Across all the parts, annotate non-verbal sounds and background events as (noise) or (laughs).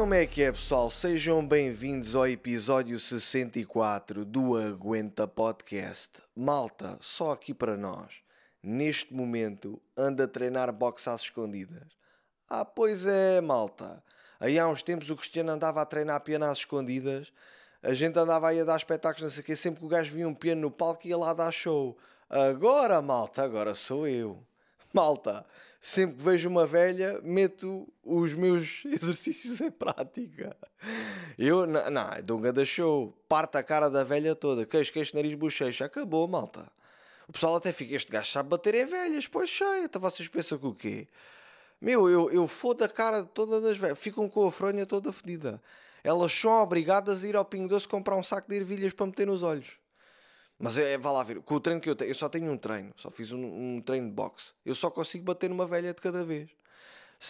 Como é que é, pessoal? Sejam bem-vindos ao episódio 64 do Aguenta Podcast. Malta, só aqui para nós. Neste momento, anda a treinar boxe às escondidas. Ah, pois é, malta. Aí há uns tempos o Cristiano andava a treinar piano às escondidas. A gente andava aí a dar espetáculos, não sei o quê. Sempre que o gajo via um piano no palco ia lá dar show. Agora, malta, agora sou eu. Malta, sempre que vejo uma velha, meto os meus (laughs) exercícios em prática. Eu, não, não um grande show, parte a cara da velha toda, queixo, queixo, nariz, bochecha, acabou, malta. O pessoal até fica, este gajo sabe bater em velhas, pois sei, então vocês pensam que o quê? Meu, eu, eu fodo a cara toda das velhas, ficam com a fronha toda fedida. Elas são obrigadas a ir ao Pingo Doce comprar um saco de ervilhas para meter nos olhos. Mas é, vá lá ver, com o treino que eu tenho, eu só tenho um treino, só fiz um, um treino de boxe. Eu só consigo bater numa velha de cada vez.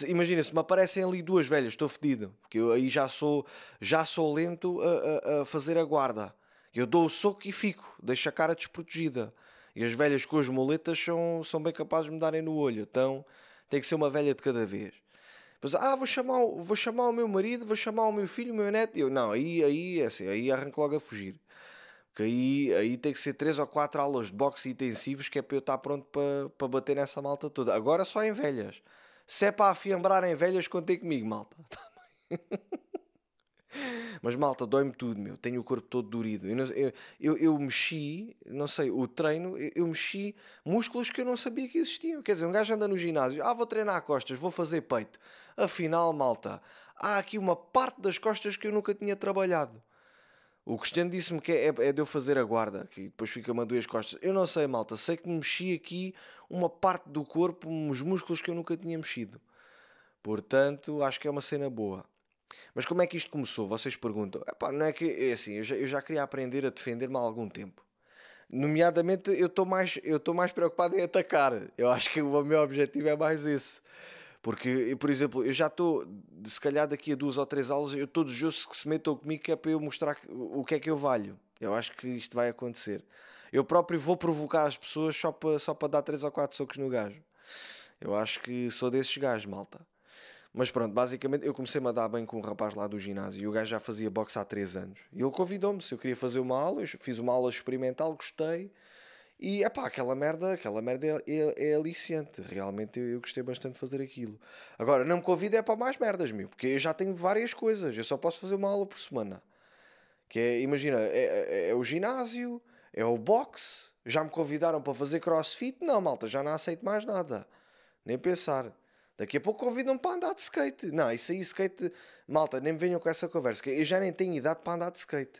Imagina, se me aparecem ali duas velhas, estou fedido, porque eu aí já sou, já sou lento a, a, a fazer a guarda. Eu dou o soco e fico, deixo a cara desprotegida. E as velhas com as moletas são, são bem capazes de me darem no olho. Então tem que ser uma velha de cada vez. Ah, vou chamar, vou chamar o meu marido, vou chamar o meu filho, o meu neto. Eu, não, aí, aí, assim, aí arranco logo a fugir. Porque aí, aí tem que ser 3 ou 4 aulas de boxe intensivos que é para eu estar pronto para, para bater nessa malta toda. Agora só em velhas. Se é para afiambrar em velhas, contei comigo, malta. (laughs) Mas malta, dói-me tudo, meu. Tenho o corpo todo durido. Eu, eu, eu, eu, mexi, não sei, o treino, eu, eu, mexi músculos que eu não sabia que existiam. Quer dizer, um gajo anda no ginásio, ah, vou treinar costas, vou fazer peito. Afinal, malta, há aqui uma parte das costas que eu nunca tinha trabalhado. O Cristiano disse-me que é, é, de eu fazer a guarda, que depois fica-me a duas costas. Eu não sei, malta. Sei que mexi aqui uma parte do corpo, uns músculos que eu nunca tinha mexido. Portanto, acho que é uma cena boa. Mas como é que isto começou? Vocês perguntam. Epá, não é que é assim, eu já, eu já queria aprender a defender-me há algum tempo. Nomeadamente, eu estou mais, mais preocupado em atacar. Eu acho que o meu objetivo é mais esse. Porque, por exemplo, eu já estou, se calhar daqui a duas ou três aulas, eu todos os que se metam comigo é para eu mostrar o que é que eu valho. Eu acho que isto vai acontecer. Eu próprio vou provocar as pessoas só para, só para dar três ou quatro socos no gajo. Eu acho que sou desses gajos, malta. Mas pronto, basicamente eu comecei-me a dar bem com um rapaz lá do ginásio e o gajo já fazia boxe há 3 anos. E ele convidou-me se eu queria fazer uma aula, eu fiz uma aula experimental, gostei e é pá, aquela merda, aquela merda é, é, é aliciante. Realmente eu, eu, gostei bastante de fazer aquilo. Agora, não me convida é para mais merdas, meu, porque eu já tenho várias coisas. Eu só posso fazer uma aula por semana. Que é, imagina, é, é, é o ginásio, é o boxe. Já me convidaram para fazer crossfit? Não, malta, já não aceito mais nada. Nem pensar. Daqui a pouco convidam-me para andar de skate. Não, isso aí, skate, malta, nem me venham com essa conversa. Eu já nem tenho idade para andar de skate.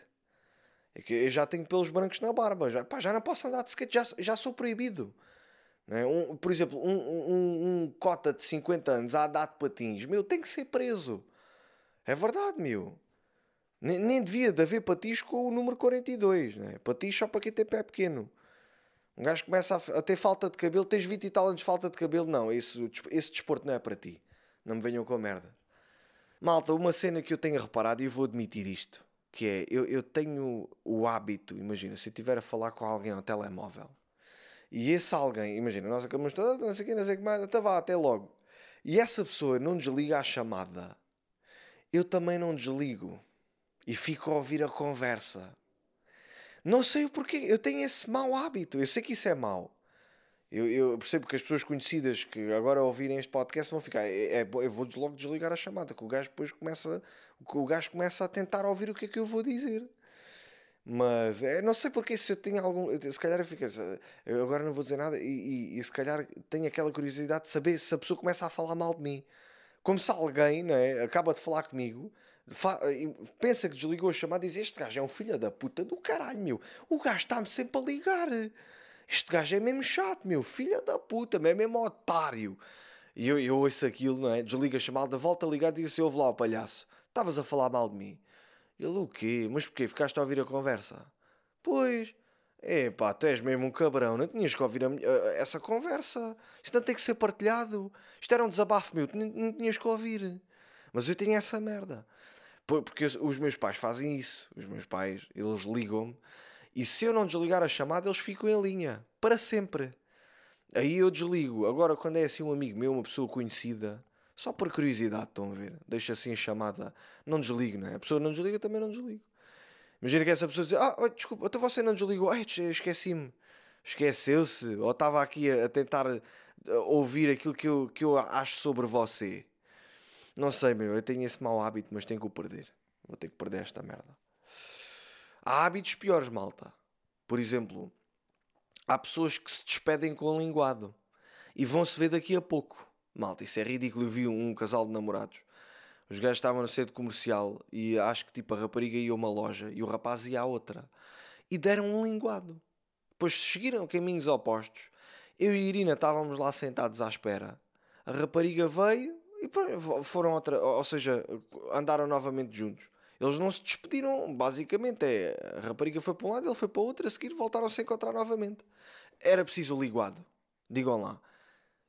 É que eu já tenho pelos brancos na barba, já, pá, já não posso andar de skate, já, já sou proibido. É? Um, por exemplo, um, um, um, cota de 50 anos a andar de patins, meu, tem que ser preso. É verdade, meu. Nem, nem devia de haver patins com o número 42, né? patins só para quem tem pé pequeno. Um gajo começa a, a, ter falta de cabelo, tens 20 e tal anos de falta de cabelo, não, esse, esse desporto não é para ti. Não me venham com merda. Malta, uma cena que eu tenho reparado e eu vou admitir isto que é, eu, eu tenho o hábito, imagina, se eu estiver a falar com alguém ao telemóvel, e esse alguém, imagina, nós acabamos de não sei o que, não sei o que mais, até vá, até logo. E essa pessoa não desliga a chamada, eu também não desligo. E fico a ouvir a conversa. Não sei o porquê, eu tenho esse mau hábito, eu sei que isso é mau. Eu, eu, percebo que as pessoas conhecidas que agora ouvirem este podcast vão ficar. É, é, eu vou logo desligar a chamada, que o gajo depois começa. O gajo começa a tentar ouvir o que é que eu vou dizer. Mas é, não sei porque se eu tenho algum. Se calhar eu fico. Eu agora não vou dizer nada e, e, e, se calhar tenho aquela curiosidade de saber se a pessoa começa a falar mal de mim. Como se alguém não é, acaba de falar comigo, fa, pensa que desligou a chamada e diz: Este gajo é um filho da puta do caralho, meu. O gajo está-me sempre a ligar. Este gajo é mesmo chato, meu, filha da puta, é mesmo otário. E eu, eu ouço aquilo, não é? Desliga a chamada, volta a ligar e diz assim: ouve lá o palhaço, estavas a falar mal de mim. Ele, o quê? Mas porquê? Ficaste a ouvir a conversa? Pois. É pá, tu és mesmo um cabrão, não tinhas que ouvir a, a, essa conversa. Isto não tem que ser partilhado. Isto era um desabafo meu, não, não tinhas que ouvir. Mas eu tenho essa merda. Porque os meus pais fazem isso. Os meus pais, eles ligam-me e se eu não desligar a chamada, eles ficam em linha. Para sempre. Aí eu desligo. Agora, quando é assim um amigo meu, uma pessoa conhecida, Só por curiosidade, estão a ver? Deixa assim a chamada. Não desligo, não é? A pessoa não desliga, também não desligo. Imagina que essa pessoa diz: Ah, desculpa, até você não desligou. Ai, esqueci-me. Esqueceu-se. Ou estava aqui a, a tentar eh, ouvir aquilo que eu, que eu acho sobre você. Não sei, meu. Eu tenho esse mau hábito, mas tenho que o perder. Vou ter que perder esta merda. Há hábitos piores, malta. Por exemplo, há pessoas que se despedem com linguado e vão se ver daqui a pouco. Malta, isso é ridículo. Eu vi um casal de namorados. Os gajos estavam no centro comercial e acho que tipo a rapariga ia a uma loja e o rapaz ia à outra. E deram um linguado. Depois seguiram caminhos opostos. Eu e Irina estávamos lá sentados à espera. A rapariga veio e foram outra, ou seja, andaram novamente juntos. Eles não se despediram, basicamente. É, a rapariga foi para um lado, ele foi para o outro, a seguir voltaram a encontrar novamente. Era preciso o linguado. Digam lá.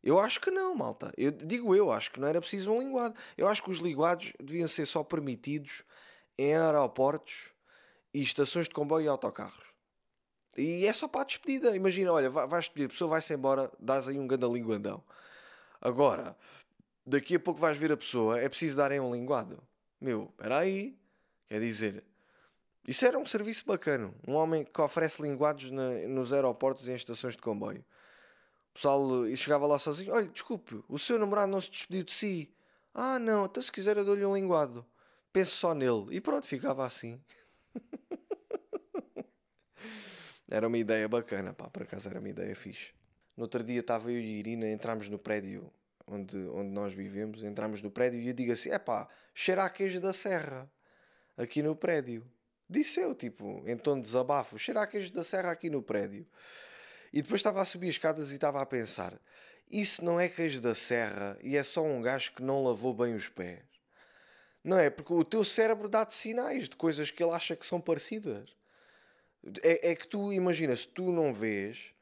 Eu acho que não, malta. Eu digo eu, acho que não era preciso um linguado. Eu acho que os linguados deviam ser só permitidos em aeroportos e estações de comboio e autocarros. E é só para a despedida. Imagina, olha, vais despedir, a pessoa vai-se embora, dás aí um ganda linguandão. Agora, daqui a pouco vais ver a pessoa, é preciso darem um linguado. Meu, espera aí, Quer dizer, isso era um serviço bacana. Um homem que oferece linguados na, nos aeroportos e em estações de comboio. O pessoal e chegava lá sozinho: Olha, desculpe, o seu namorado não se despediu de si. Ah, não, então se quiser eu dou-lhe um linguado. Pense só nele. E pronto, ficava assim. (laughs) era uma ideia bacana, pá, por acaso era uma ideia fixe. No outro dia estava eu e a Irina, entramos no prédio onde, onde nós vivemos, entramos no prédio e eu digo assim: é pá, cheira a queijo da serra aqui no prédio. Disse eu, tipo, em tom de desabafo, cheira a queijo da serra aqui no prédio. E depois estava a subir as escadas e estava a pensar: isso não é queijo da serra e é só um gajo que não lavou bem os pés. Não é? Porque o teu cérebro dá-te sinais de coisas que ele acha que são parecidas. É, é que tu, imagina, se tu não vês,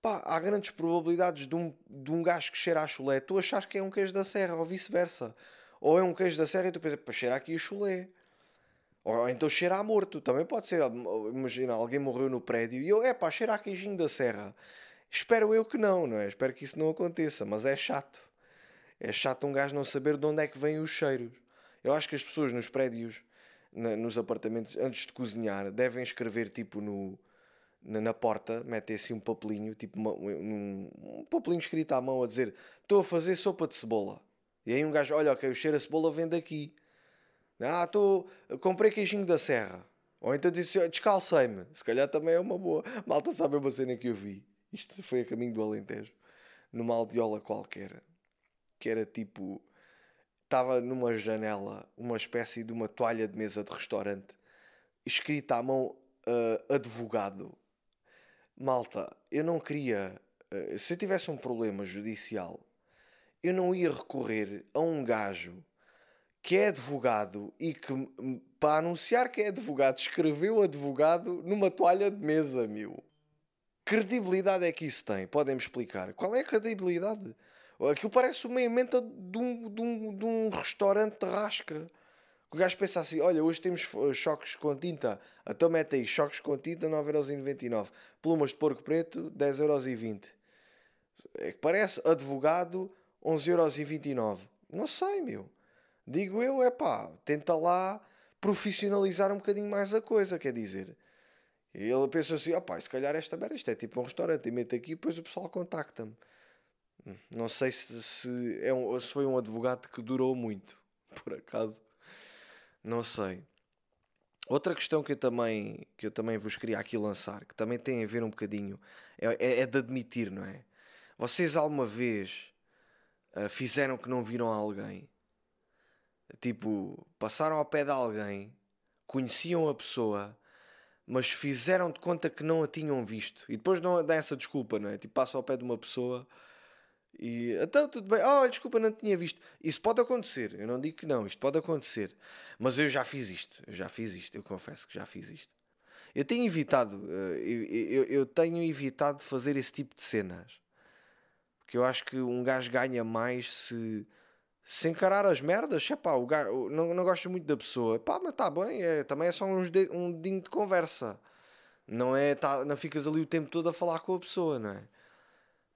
pá, há grandes probabilidades de um, de um gajo que cheira a chulé, tu achas que é um queijo da serra ou vice-versa. Ou é um queijo da serra e tu pensas, para cheirar aqui o chulé. Ou então cheira a morto, também pode ser. Imagina, alguém morreu no prédio e eu, é pá, cheira a queijinho da serra. Espero eu que não, não é? Espero que isso não aconteça, mas é chato. É chato um gajo não saber de onde é que vêm os cheiros. Eu acho que as pessoas nos prédios, na, nos apartamentos, antes de cozinhar, devem escrever tipo no, na, na porta, metem assim um papelinho, tipo uma, um, um papelinho escrito à mão a dizer: Estou a fazer sopa de cebola. E aí um gajo, olha, ok, o cheiro a cebola vem daqui. Ah, tô, comprei queijinho da serra. Ou então disse, descalcei-me. Se calhar também é uma boa. Malta sabe uma cena que eu vi. Isto foi a caminho do Alentejo. Numa aldeola qualquer. Que era tipo... Estava numa janela uma espécie de uma toalha de mesa de restaurante. Escrita à mão uh, advogado. Malta, eu não queria... Uh, se eu tivesse um problema judicial, eu não ia recorrer a um gajo que é advogado e que, para anunciar que é advogado, escreveu advogado numa toalha de mesa, meu. Credibilidade é que isso tem? Podem-me explicar? Qual é a credibilidade? Aquilo parece uma emenda de um, de um, de um restaurante de rasca. O gajo pensa assim: olha, hoje temos choques com tinta, então mete aí choques com tinta 9,99€. Plumas de porco preto 10,20€. É que parece advogado 11,29€. Não sei, meu. Digo eu, é pá, tenta lá profissionalizar um bocadinho mais a coisa, quer dizer. Ele pensou assim, opá, se calhar esta merda, isto é tipo um restaurante, e mete aqui e depois o pessoal contacta-me. Hum, não sei se, se, é um, se foi um advogado que durou muito, (laughs) por acaso. Não sei. Outra questão que eu também, que eu também vos queria aqui lançar, que também tem a ver um bocadinho, é, é, é de admitir, não é? Vocês alguma vez uh, fizeram que não viram alguém Tipo, passaram ao pé de alguém, conheciam a pessoa, mas fizeram de conta que não a tinham visto. E depois não dá essa desculpa, não é? Tipo, passam ao pé de uma pessoa e então tudo bem, oh, desculpa, não tinha visto. Isso pode acontecer, eu não digo que não, isto pode acontecer, mas eu já fiz isto, eu já fiz isto, eu confesso que já fiz isto. Eu tenho evitado, eh, eu tenho evitado fazer esse tipo de cenas, porque eu acho que um gajo ganha mais se se encarar as merdas, é pá, o gajo, não, não gosto muito da pessoa, pá, mas está bem, é, também é só uns de, um dedinho de conversa. Não é, tá, não ficas ali o tempo todo a falar com a pessoa, não é?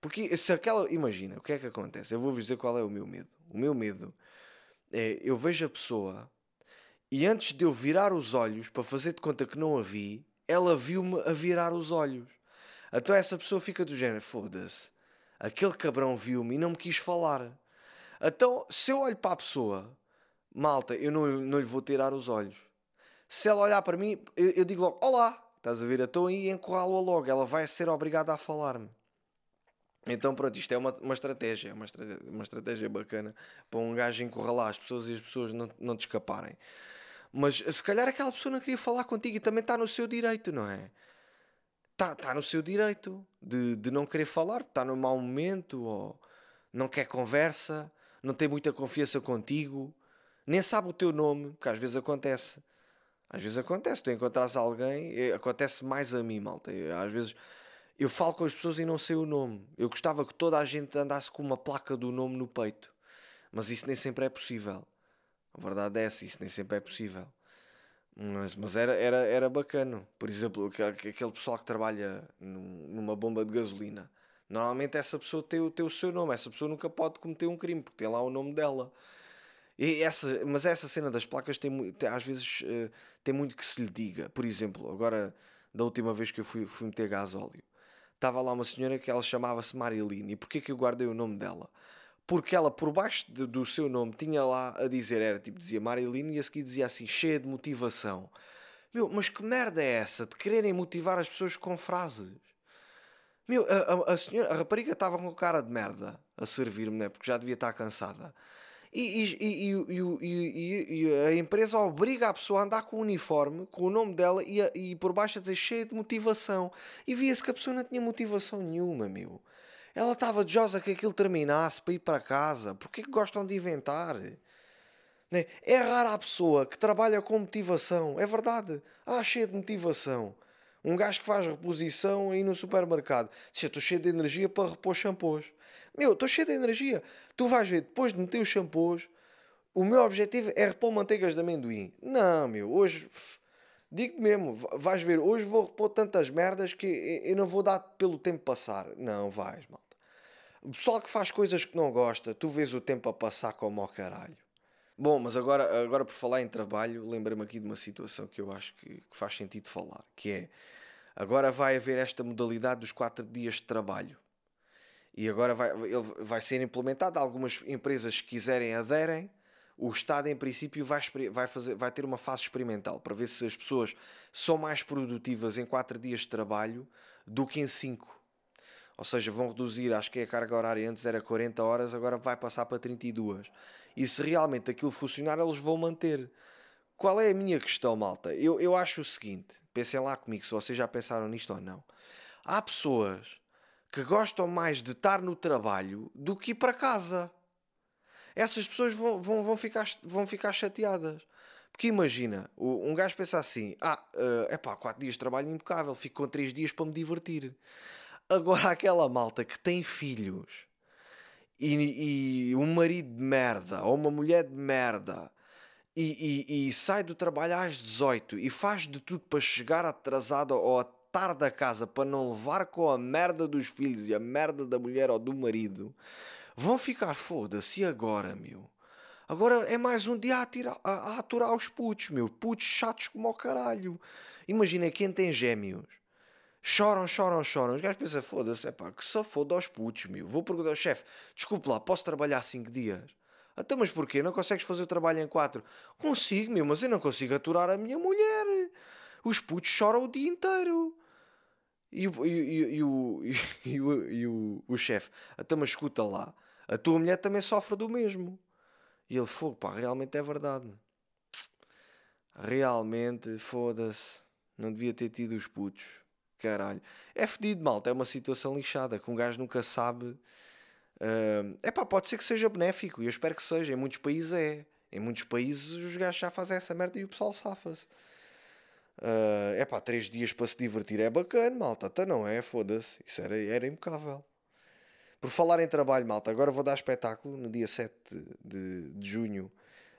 Porque se aquela, imagina, o que é que acontece? Eu vou-vos dizer qual é o meu medo. O meu medo é eu vejo a pessoa e antes de eu virar os olhos para fazer de conta que não a vi, ela viu-me a virar os olhos. Então essa pessoa fica do género: foda-se, aquele cabrão viu-me e não me quis falar. Então, se eu olho para a pessoa, malta, eu não, não lhe vou tirar os olhos. Se ela olhar para mim, eu, eu digo logo: Olá, estás a ver? Então aí encurralo-a logo, ela vai ser obrigada a falar-me. Então pronto, isto é uma, uma estratégia, uma estratégia, uma estratégia bacana para um gajo encurralar as pessoas e as pessoas não, não te escaparem. Mas se calhar aquela pessoa não queria falar contigo e também está no seu direito, não é? Está tá no seu direito de, de não querer falar, está num mau momento, ou não quer conversa, não tem muita confiança contigo, nem sabe o teu nome, porque às vezes acontece. Às vezes acontece, tu encontras alguém, acontece mais a mim, malta. Às vezes eu falo com as pessoas e não sei o nome. Eu gostava que toda a gente andasse com uma placa do nome no peito, mas isso nem sempre é possível. A verdade é essa, isso nem sempre é possível. Mas, mas era, era, era bacana. Por exemplo, aquele pessoal que trabalha numa bomba de gasolina. Normalmente essa pessoa tem o, tem o seu nome. Essa pessoa nunca pode cometer um crime porque tem lá o nome dela. E essa, mas essa cena das placas tem, tem às vezes uh, tem muito que se lhe diga. Por exemplo, agora da última vez que eu fui, fui meter gás óleo, estava lá uma senhora que ela chamava-se Mariline. E porquê que eu guardei o nome dela? Porque ela, por baixo de, do seu nome, tinha lá a dizer, era tipo, dizia Mariline e a seguir dizia assim, cheia de motivação. Meu, mas que merda é essa de quererem motivar as pessoas com frases? Meu, a, a, a senhora, a rapariga estava com cara de merda a servir-me, né? Porque já devia estar cansada. E, e, e, e, a empresa obriga a pessoa a andar com o uniforme, com o nome dela e, a, e por baixo a dizer cheio de motivação. E via-se que a pessoa não tinha motivação nenhuma, meu. Ela estava desejosa que aquilo terminasse para ir para casa. Porquê que gostam de inventar? Né? É rara a pessoa que trabalha com motivação. É verdade. Ah, cheia de motivação. Um gajo que faz reposição aí no supermercado. Diz, estou cheio de energia para repor shampoos. Meu, estou cheio de energia. Tu vais ver, depois de meter os shampoos, o meu objetivo é repor manteigas de amendoim. Não, meu, hoje... Digo mesmo, vais ver, hoje vou repor tantas merdas que eu não vou dar pelo tempo passar. Não, vais, malta. O pessoal que faz coisas que não gosta, tu vês o tempo a passar como ao caralho. Bom, mas agora, agora por falar em trabalho, lembrei-me aqui de uma situação que eu acho que, que, faz sentido falar, que é, agora vai haver esta modalidade dos 4 dias de trabalho. E agora vai, ele vai ser implementado. Algumas empresas que quiserem aderem. O Estado, em princípio, vai, vai, fazer, vai ter uma fase experimental para ver se as pessoas são mais produtivas em 4 dias de trabalho do que em 5. Ou seja, vão reduzir, acho que a carga horária antes era 40 horas, agora vai passar para 32. E se realmente aquilo funcionar, eles vão manter. Qual é a minha questão, malta? Eu, eu acho o seguinte: pensem lá comigo se vocês já pensaram nisto ou não. Há pessoas que gostam mais de estar no trabalho do que ir para casa. Essas pessoas vão, vão, vão, ficar, vão ficar chateadas. Porque imagina, um gajo pensa assim: ah, é uh, pá, 4 dias de trabalho impecável, fico com 3 dias para me divertir. Agora, (laughs) aquela malta que tem filhos e, e um marido de merda ou uma mulher de merda e, e, e, sai do trabalho às 18 e faz de tudo para chegar atrasado ou tarde a casa para não levar com a merda dos filhos e a merda da mulher ou do marido, vão ficar foda-se agora, meu. Agora é mais um dia a, tirar, a, a aturar os putos, meu. Putos chatos como o caralho. Imagina quem tem gêmeos. Choram, choram, choram. Os gajos pensam, foda-se, é pá, que só foda aos putos, meu. Vou perguntar ao chefe, desculpe lá, posso trabalhar 5 dias? Até então, mas porquê? Não consegues fazer o trabalho em 4? Consigo, meu, mas eu não consigo aturar a minha mulher. Os putos choram o dia inteiro. E o, e, e, o, (laughs) e, o, e o, o chefe, até então, mas escuta lá, a tua mulher também sofre do mesmo. E ele, fogo, pá, realmente é verdade. Realmente, foda-se, não devia ter tido os putos. Caralho. É fedido, malta, é uma situação lixada que um gajo nunca sabe. É uh, pá, pode ser que seja benéfico, e eu espero que seja. Em muitos países é. Em muitos países os gajos já fazem essa merda e o pessoal safa-se. É uh, pá, três dias para se divertir é bacana, malta. Até não é, foda-se. Isso era, era impecável. Por falar em trabalho, malta, agora vou dar espetáculo no dia 7 de, de junho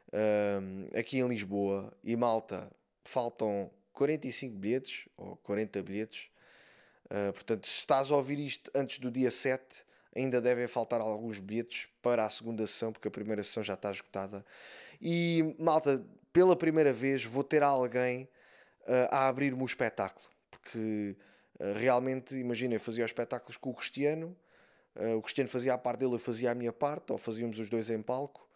uh, aqui em Lisboa. E malta, faltam 45 bilhetes ou 40 bilhetes. Uh, portanto, se estás a ouvir isto antes do dia 7, Ainda devem faltar alguns bilhetes para a segunda sessão, porque a primeira sessão já está esgotada. E malta, pela primeira vez vou ter alguém uh, a abrir-me o espetáculo, porque uh, realmente, imagina, eu fazia os espetáculos com o Cristiano, o Cristiano fazia a parte dele, eu fazia a minha parte, ou fazíamos os dois em palco,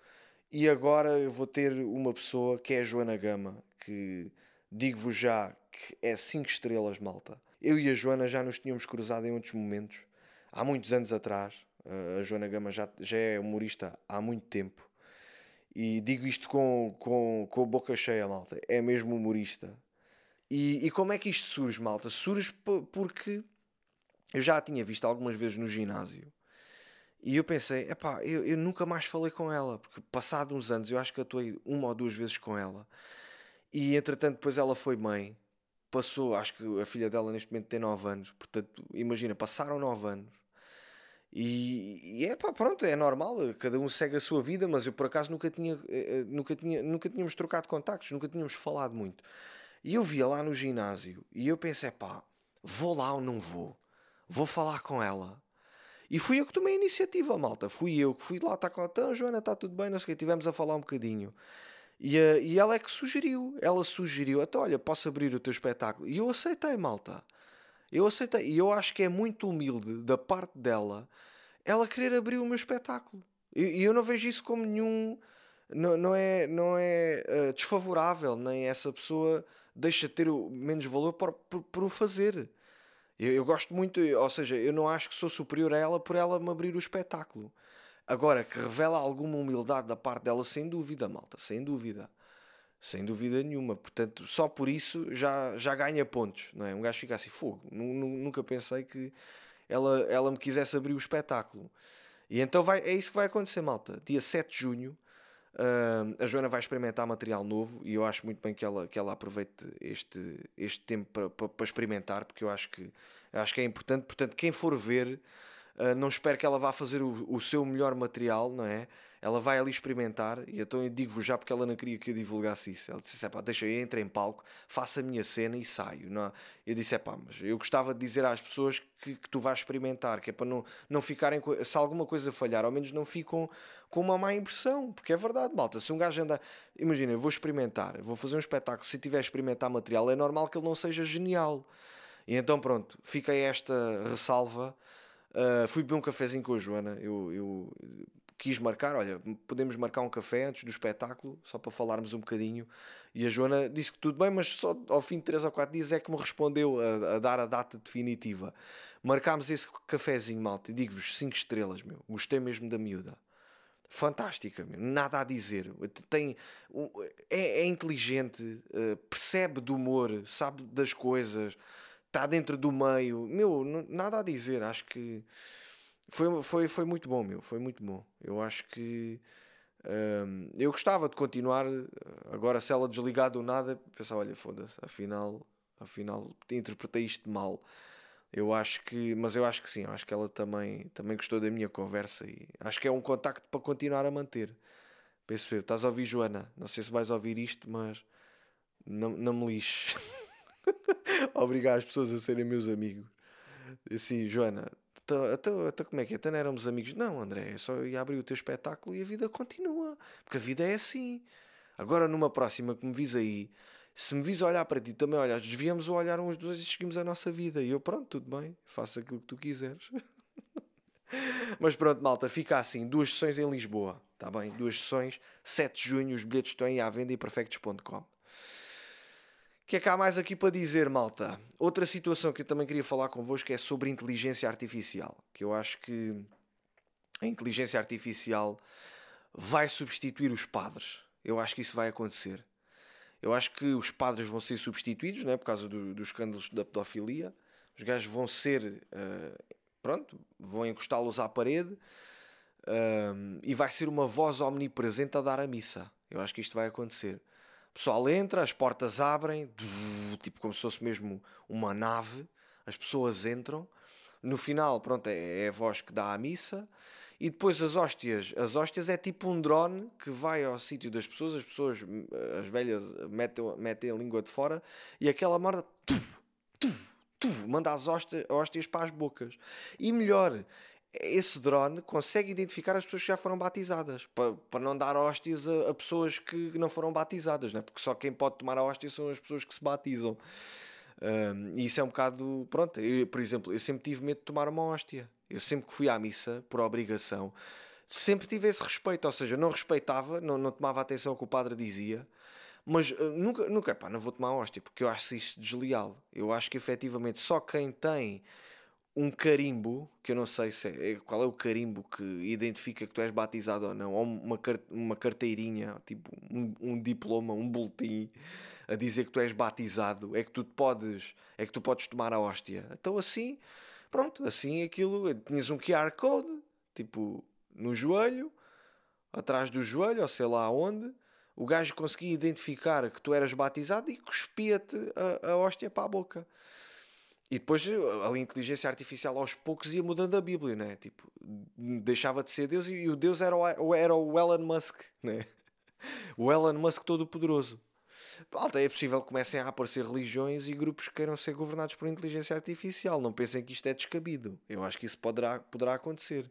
e agora eu vou ter uma pessoa que é a Joana Gama, que digo-vos já que é 5 estrelas, malta. Eu e a Joana já nos tínhamos cruzado em outros momentos, há muitos anos atrás. A Joana Gama já, já é humorista há muito tempo. E digo isto com, com, com a boca cheia, malta. É mesmo humorista. E, e como é que isto surge, malta? Surge porque eu já a tinha visto algumas vezes no ginásio. E eu pensei, epá, eu, eu nunca mais falei com ela, porque passado uns anos eu acho que atuei uma ou duas vezes com ela. E entretanto, depois ela foi mãe, passou, acho que a filha dela neste momento tem 9 anos, portanto, imagina, passaram 9 anos. E, e é pá, pronto, é normal, cada um segue a sua vida, mas eu por acaso nunca, tinha, eh, eh, nunca, tinha, nunca tínhamos trocado contactos, nunca tínhamos falado muito. E eu via lá no ginásio e eu pensei, pá, vou lá ou não vou? Vou falar com ela. E fui eu que tomei a iniciativa, malta. Fui eu que fui lá, está com a então, Joana, está tudo bem, não sei o que, tivemos a falar um bocadinho. E, uh, e ela é que sugeriu, ela sugeriu, até olha, posso abrir o teu espetáculo. E eu aceitei, malta. Eu aceitei. E eu acho que é muito humilde da parte dela ela querer abrir o meu espetáculo. E eu, não vejo isso como nenhum. Não, não é, não é uh, desfavorável, nem essa pessoa deixa de ter o menos valor por, por, por o fazer. Eu, eu, gosto muito, ou seja, eu não acho que sou superior a ela por ela me abrir o espetáculo. Agora, que revela alguma humildade da parte dela, sem dúvida, malta, sem dúvida. Sem dúvida nenhuma. Portanto, só por isso já, já ganha pontos, não é? Um gajo fica assim, fogo. Nunca pensei que ela, ela me quisesse abrir o espetáculo. E então vai, é isso que vai acontecer, malta. Dia 7 de junho, uh, a Joana vai experimentar material novo e eu acho muito bem que ela, que ela aproveite este, este tempo para, para, para experimentar, porque eu acho que, acho que é importante. Portanto, quem for ver Uh, não espero que ela vá fazer o, o, seu melhor material, não é? Ela vai ali experimentar, e então eu digo-vos já porque ela não queria que eu divulgasse isso. Ela disse: pá, deixa eu entrar em palco, faço a minha cena e saio. Não? É? Eu disse: pá, mas eu gostava de dizer às pessoas que, que tu vais experimentar, que é para não, não ficarem, se alguma coisa falhar, ao menos não ficam com uma má impressão, porque é verdade, malta. Se um gajo anda, imagina, eu vou experimentar, vou fazer um espetáculo, se tiver a experimentar material, é normal que ele não seja genial. E então, pronto, fica esta ressalva Uh, fui beber um cafezinho com a Joana. Eu, eu, quis marcar, olha, podemos marcar um café antes do espetáculo, só para falarmos um bocadinho. E a Joana disse que tudo bem, mas só ao fim de 3 ou 4 dias é que me respondeu a, a dar a data definitiva. Marcámos esse cafezinho, malta, e digo-vos 5 estrelas, meu. Gostei mesmo da miúda. Fantástica, nada a dizer. Tem, é, é inteligente, uh, percebe do humor, sabe das coisas está dentro do meio. Meu, nada a dizer. Acho que foi, foi, foi muito bom, meu. Foi muito bom. Eu acho que. Um, eu gostava de continuar. Agora, se ela desligar do nada, pensar: olha, foda-se, afinal, afinal interpretei isto mal. Eu acho que, mas eu acho que sim, acho que ela também, também gostou da minha conversa e acho que é um contacto para continuar a manter. Penso eu, estás a ouvir, Joana? Não sei se vais ouvir isto, mas não, não me lixe. (laughs) (laughs) obrigar as pessoas a serem meus amigos. Assim, Joana, então, então, então como é que é? Não éramos amigos? Não, André, é só ir abrir o teu espetáculo e a vida continua. Porque a vida é assim. Agora, numa próxima que me vis aí, se me vis olhar para ti, também olhas, desviamos o olhar uns dos outros e seguimos a nossa vida. E eu, pronto, tudo bem, faço aquilo que tu quiseres. (laughs) Mas pronto, malta, fica assim: duas sessões em Lisboa, tá bem? Duas sessões, 7 de junho, os bilhetes estão aí à venda em perfectos.com que é que há mais aqui para dizer, malta? Outra situação que eu também queria falar convosco é sobre inteligência artificial. Que eu acho que a inteligência artificial vai substituir os padres. Eu acho que isso vai acontecer. Eu acho que os padres vão ser substituídos, né, por causa do, dos escândalos da pedofilia. Os gajos vão ser, uh, pronto, vão encostá-los à parede uh, e vai ser uma voz omnipresente a dar a missa. Eu acho que isto vai acontecer. O pessoal entra, as portas abrem, tipo como se fosse mesmo uma nave, as pessoas entram. No final, pronto, é, é a voz que dá a missa. E depois as hóstias. As hóstias é tipo um drone que vai ao sítio das pessoas, as pessoas, as velhas, metem, metem a língua de fora e aquela merda manda as hóstias para as bocas. E melhor, esse drone consegue identificar as pessoas que já foram batizadas para, para não dar hóstias a, a pessoas que não foram batizadas, né? porque só quem pode tomar a hóstia são as pessoas que se batizam. Um, e isso é um bocado. Pronto, eu, por exemplo, eu sempre tive medo de tomar uma hóstia. Eu sempre que fui à missa, por obrigação, sempre tive esse respeito. Ou seja, não respeitava, não, não tomava atenção ao que o padre dizia, mas uh, nunca, nunca, pá, não vou tomar hóstia, porque eu acho isso desleal. Eu acho que efetivamente só quem tem um carimbo, que eu não sei se é, é, qual é o carimbo que identifica que tu és batizado ou não, ou uma, uma carteirinha, tipo um, um diploma, um boletim a dizer que tu és batizado, é que tu podes, é que tu podes tomar a hóstia. Então assim, pronto, assim aquilo, tinhas um QR Code, tipo no joelho, atrás do joelho, ou sei lá onde, o gajo conseguia identificar que tu eras batizado e cuspia-te a, a hóstia para a boca. E depois a inteligência artificial aos poucos ia mudando a Bíblia, né? Tipo, deixava de ser Deus e o Deus era o, era o Elon Musk, (laughs) né? O Elon Musk todo poderoso. Alta, é possível que comecem a aparecer religiões e grupos que queiram ser governados por inteligência artificial. Não pensem que isto é descabido. Eu acho que isso poderá, poderá acontecer.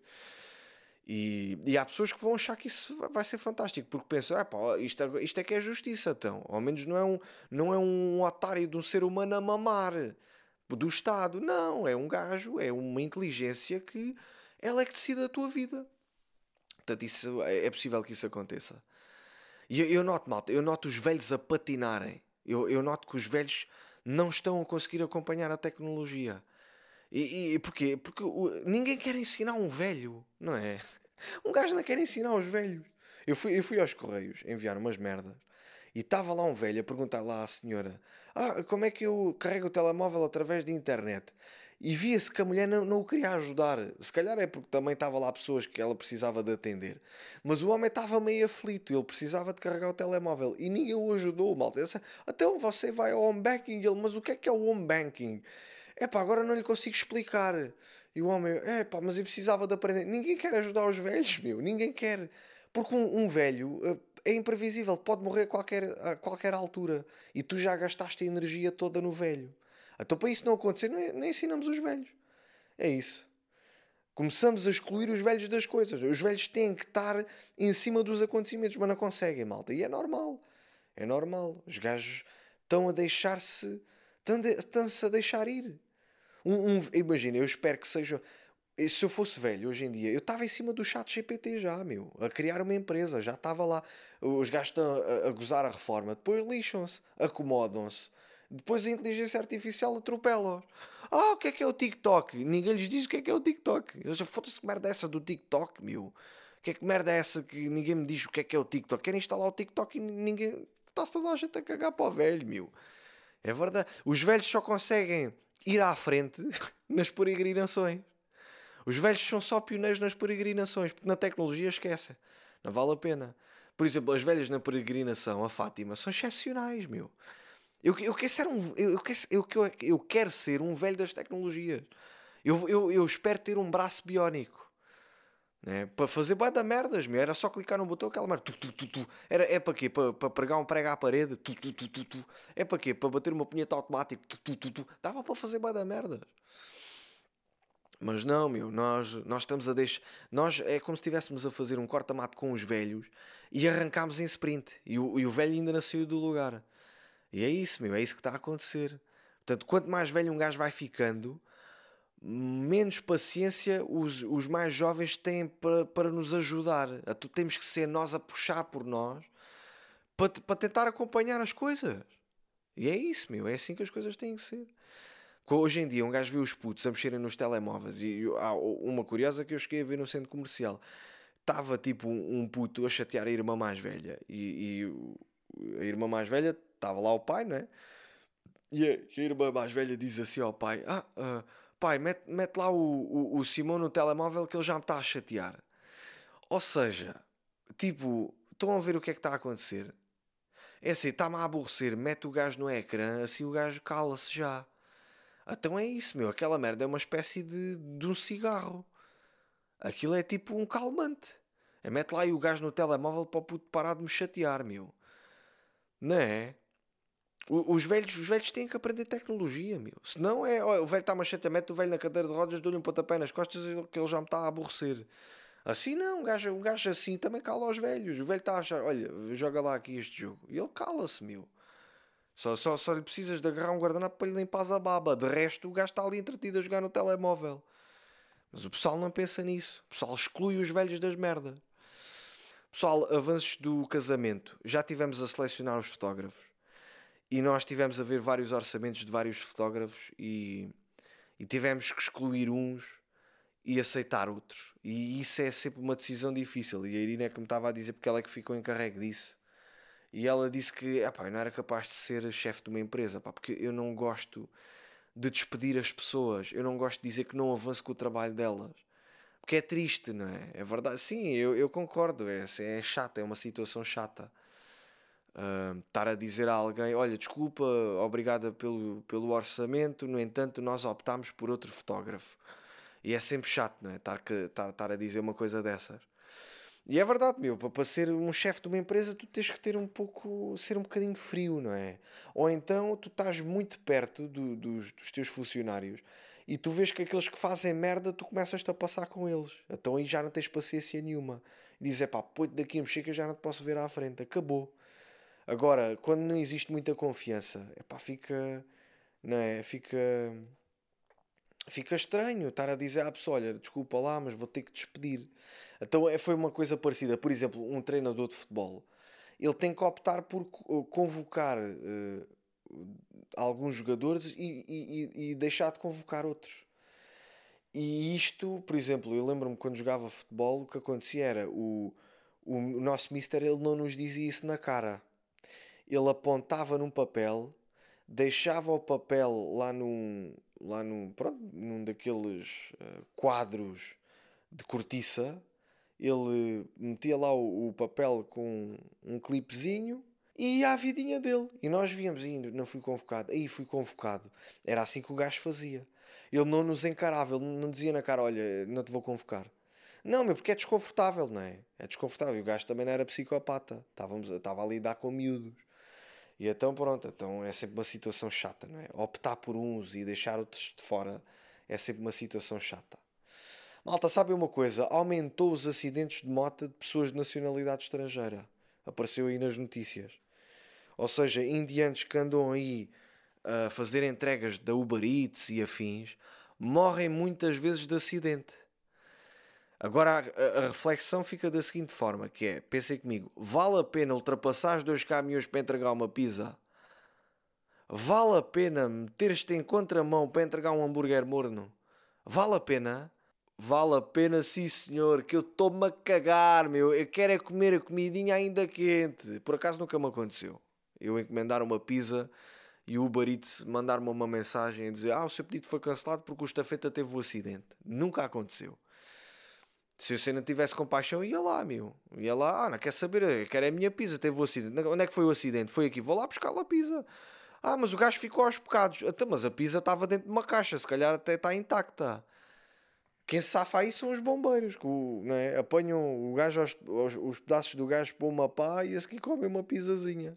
E, e há pessoas que vão achar que isso vai ser fantástico, porque pensam, ah, pá, isto, é, isto é que é justiça, então. Ao menos não é um, não é um otário de um ser humano a mamar do Estado. Não, é um gajo, é uma inteligência que ela é que decide a tua vida. Portanto, isso, é, é possível que isso aconteça. E eu, eu noto, malta, eu noto os velhos a patinarem. Eu, eu noto que os velhos não estão a conseguir acompanhar a tecnologia. E, e porquê? Porque o, ninguém quer ensinar um velho, não é? (laughs) Um gajo não quer ensinar os velhos. Eu fui, eu fui aos Correios enviar umas merdas e estava lá um velho a perguntar lá à senhora: Ah, como é que eu carrego o telemóvel através de internet? E via-se que a mulher não, não o queria ajudar. Se calhar é porque também estava lá pessoas que ela precisava de atender. Mas o homem estava meio aflito, ele precisava de carregar o telemóvel e ninguém o ajudou, malta. Disse, Até você vai ao home banking, ele, mas o que é que é o home banking? É pá, agora não lhe consigo explicar. E o homem, é pá, mas eu precisava de aprender. Ninguém quer ajudar os velhos, meu, ninguém quer. Porque um, um velho eh, é imprevisível, pode morrer a qualquer, a qualquer altura e tu já gastaste a energia toda no velho. Então, para isso não acontecer, nem, nem ensinamos os velhos. É isso. Começamos a excluir os velhos das coisas. Os velhos têm que estar em cima dos acontecimentos, mas não conseguem, malta. E é normal. É normal. Os gajos estão a deixar-se. Estão-se a deixar ir. Um, um, imagina, eu espero que seja se eu fosse velho hoje em dia, eu estava em cima do chat GPT já, meu, a criar uma empresa, já estava lá. Os estão a, a gozar a reforma, depois lixam-se, acomodam-se, depois a inteligência artificial atropela-os. Ah, o que é que é o TikTok? Ninguém lhes diz o que é que é o TikTok. Foda-se que merda é essa do TikTok, meu. O que é que merda é essa que ninguém me diz o que é que é o TikTok? Querem instalar o TikTok e ninguém. Está-se toda a gente a cagar para o velho, meu. É verdade. Os velhos só conseguem ir à frente (laughs) nas peregrinações. Os velhos são só pioneiros nas peregrinações, porque na tecnologia esquece. Não vale a pena. Por exemplo, as velhas na peregrinação a Fátima são excepcionais, meu. Eu, eu, quero ser um, eu, eu, eu, eu quero ser um velho das tecnologias. Eu, eu, eu espero ter um braço biónico. Né? Para fazer bué da merdas, meu. Era só clicar no botão aquela merda. Tu, tu, tu, tu. Era, é para quê? Para, para pregar um prego à parede. Tu, tu, tu, tu, tu. É para quê? Para bater uma punheta automática. Tu, tu, tu, tu. Dava para fazer bué da merdas. Mas não, meu, nós, nós estamos a deixar. Nós é como se estivéssemos a fazer um corta-mato com os velhos e arrancámos em sprint. E o, e o velho ainda saiu do lugar. E é isso, meu, é isso que está a acontecer. Portanto, quanto mais velho um gajo vai ficando, menos paciência os, os mais jovens têm para, para nos ajudar. Tu temos que ser nós a puxar por nós para, para tentar acompanhar as coisas. E é isso, meu, é assim que as coisas têm que ser. Hoje em dia, um gajo vê os putos a mexerem nos telemóveis e há uma curiosa que eu cheguei a ver no centro comercial. Estava tipo um, puto a chatear a irmã mais velha e, e a irmã mais velha estava lá o pai, não é? E a, a, irmã mais velha diz assim ao pai: Ah, uh, pai, mete, mete lá o, o, o Simão no telemóvel que ele já me está a chatear. Ou seja, tipo, estão a ver o que é que está a acontecer? É assim, está-me a aborrecer, mete o gajo no ecrã, assim o gajo cala-se já. Então é isso, meu. Aquela merda é uma espécie de, de um cigarro. Aquilo é tipo um calmante. É mete lá e o gajo no telemóvel para o puto parar de me chatear, meu. Não é? Os velhos, os velhos têm que aprender tecnologia, meu. Senão é. o velho está machete, mete o velho na cadeira de rodas, dou-lhe um pontapé nas costas que ele já me está a aborrecer. Assim não, um gajo, um gajo assim também cala aos velhos. O velho está a achar, olha, joga lá aqui este jogo. E ele cala-se, meu. Só, só, só lhe precisas de agarrar um guardanapo para lhe limpar a baba. De resto, o gajo está ali entretido a jogar no telemóvel. Mas o pessoal não pensa nisso. O pessoal exclui os velhos das merdas. Pessoal, avanços do casamento. Já tivemos a selecionar os fotógrafos. E nós tivemos a ver vários orçamentos de vários fotógrafos e, e tivemos que excluir uns e aceitar outros. E isso é sempre uma decisão difícil. E a Irina é que me estava a dizer porque ela é que ficou encarregue disso. E ela disse que epá, não era capaz de ser chefe de uma empresa, porque eu não gosto de despedir as pessoas, eu não gosto de dizer que não avanço com o trabalho delas. Porque é triste, não é? É verdade. Sim, eu, eu concordo, é, é chato, é uma situação chata. Uh, estar a dizer a alguém: Olha, desculpa, obrigada pelo, pelo orçamento, no entanto, nós optámos por outro fotógrafo. E é sempre chato, não é? Estar, que, estar, estar a dizer uma coisa dessas. E é verdade, meu, para, ser um chefe de uma empresa, tu tens que ter um pouco, ser um bocadinho frio, não é? Ou então tu estás muito perto do, dos, dos teus funcionários e tu vês que aqueles que fazem merda, tu começas-te a passar com eles. Então aí já não tens paciência nenhuma. E dizes, pá, daqui a mexer que eu já não te posso ver à frente. Acabou. Agora, quando não existe muita confiança, é pá, fica. Não é? Fica. Fica estranho estar a dizer à pessoa: olha, desculpa lá, mas vou ter que despedir. Então é, foi uma coisa parecida. Por exemplo, um treinador de futebol, ele tem que optar por convocar uh, alguns jogadores e, e, e, deixar de convocar outros. E isto, por exemplo, eu lembro-me quando jogava futebol, o que acontecia era o, o nosso mister ele não nos dizia isso na cara ele apontava num papel, deixava o papel lá num, lá num, pronto, num daqueles uh, quadros de cortiça, ele metia lá o, o, papel com um clipezinho e ia à vidinha dele. E nós víamos, e não fui convocado, aí fui convocado. Era assim que o gajo fazia. Ele não nos encarava, ele não dizia na cara: Olha, não te vou convocar. Não, meu, porque é desconfortável, não é? É desconfortável. E o gajo também não era psicopata. Estávamos, estava a lidar com miúdos. E então, pronto, então é sempre uma situação chata, não é? Optar por uns e deixar outros de fora é sempre uma situação chata. Malta, sabe uma coisa? Aumentou os acidentes de moto de pessoas de nacionalidade estrangeira. Apareceu aí nas notícias. Ou seja, indianos que andam aí a fazer entregas da Uber Eats e afins morrem muitas vezes de acidente. Agora a, a, reflexão fica da seguinte forma, que é, pensem comigo, vale a pena ultrapassar os dois caminhões para entregar uma pizza? Vale a pena meter-te em contramão para entregar um hambúrguer morno? Vale a pena? Vale a pena, sim senhor, que eu estou-me a cagar, meu. Eu quero é comer a comidinha ainda quente. Por acaso nunca me aconteceu. Eu encomendar uma pizza e o Uber Eats mandar-me uma mensagem a dizer ah, o seu pedido foi cancelado porque o estafeta teve um acidente. Nunca aconteceu. Se você não tivesse compaixão, ia lá, meu. Ia lá, ah, não quer saber, quero é a minha pizza, teve o acidente. Onde é que foi o acidente? Foi aqui, vou lá buscar a pizza. Ah, mas o gajo ficou aos pecados. Até, mas a pizza estava dentro de uma caixa, se calhar até está intacta. Quem safa aí são os bombeiros, que não é? apanham o gajo aos, aos, os pedaços do gajo para uma pá e esse aqui come uma pizzazinha.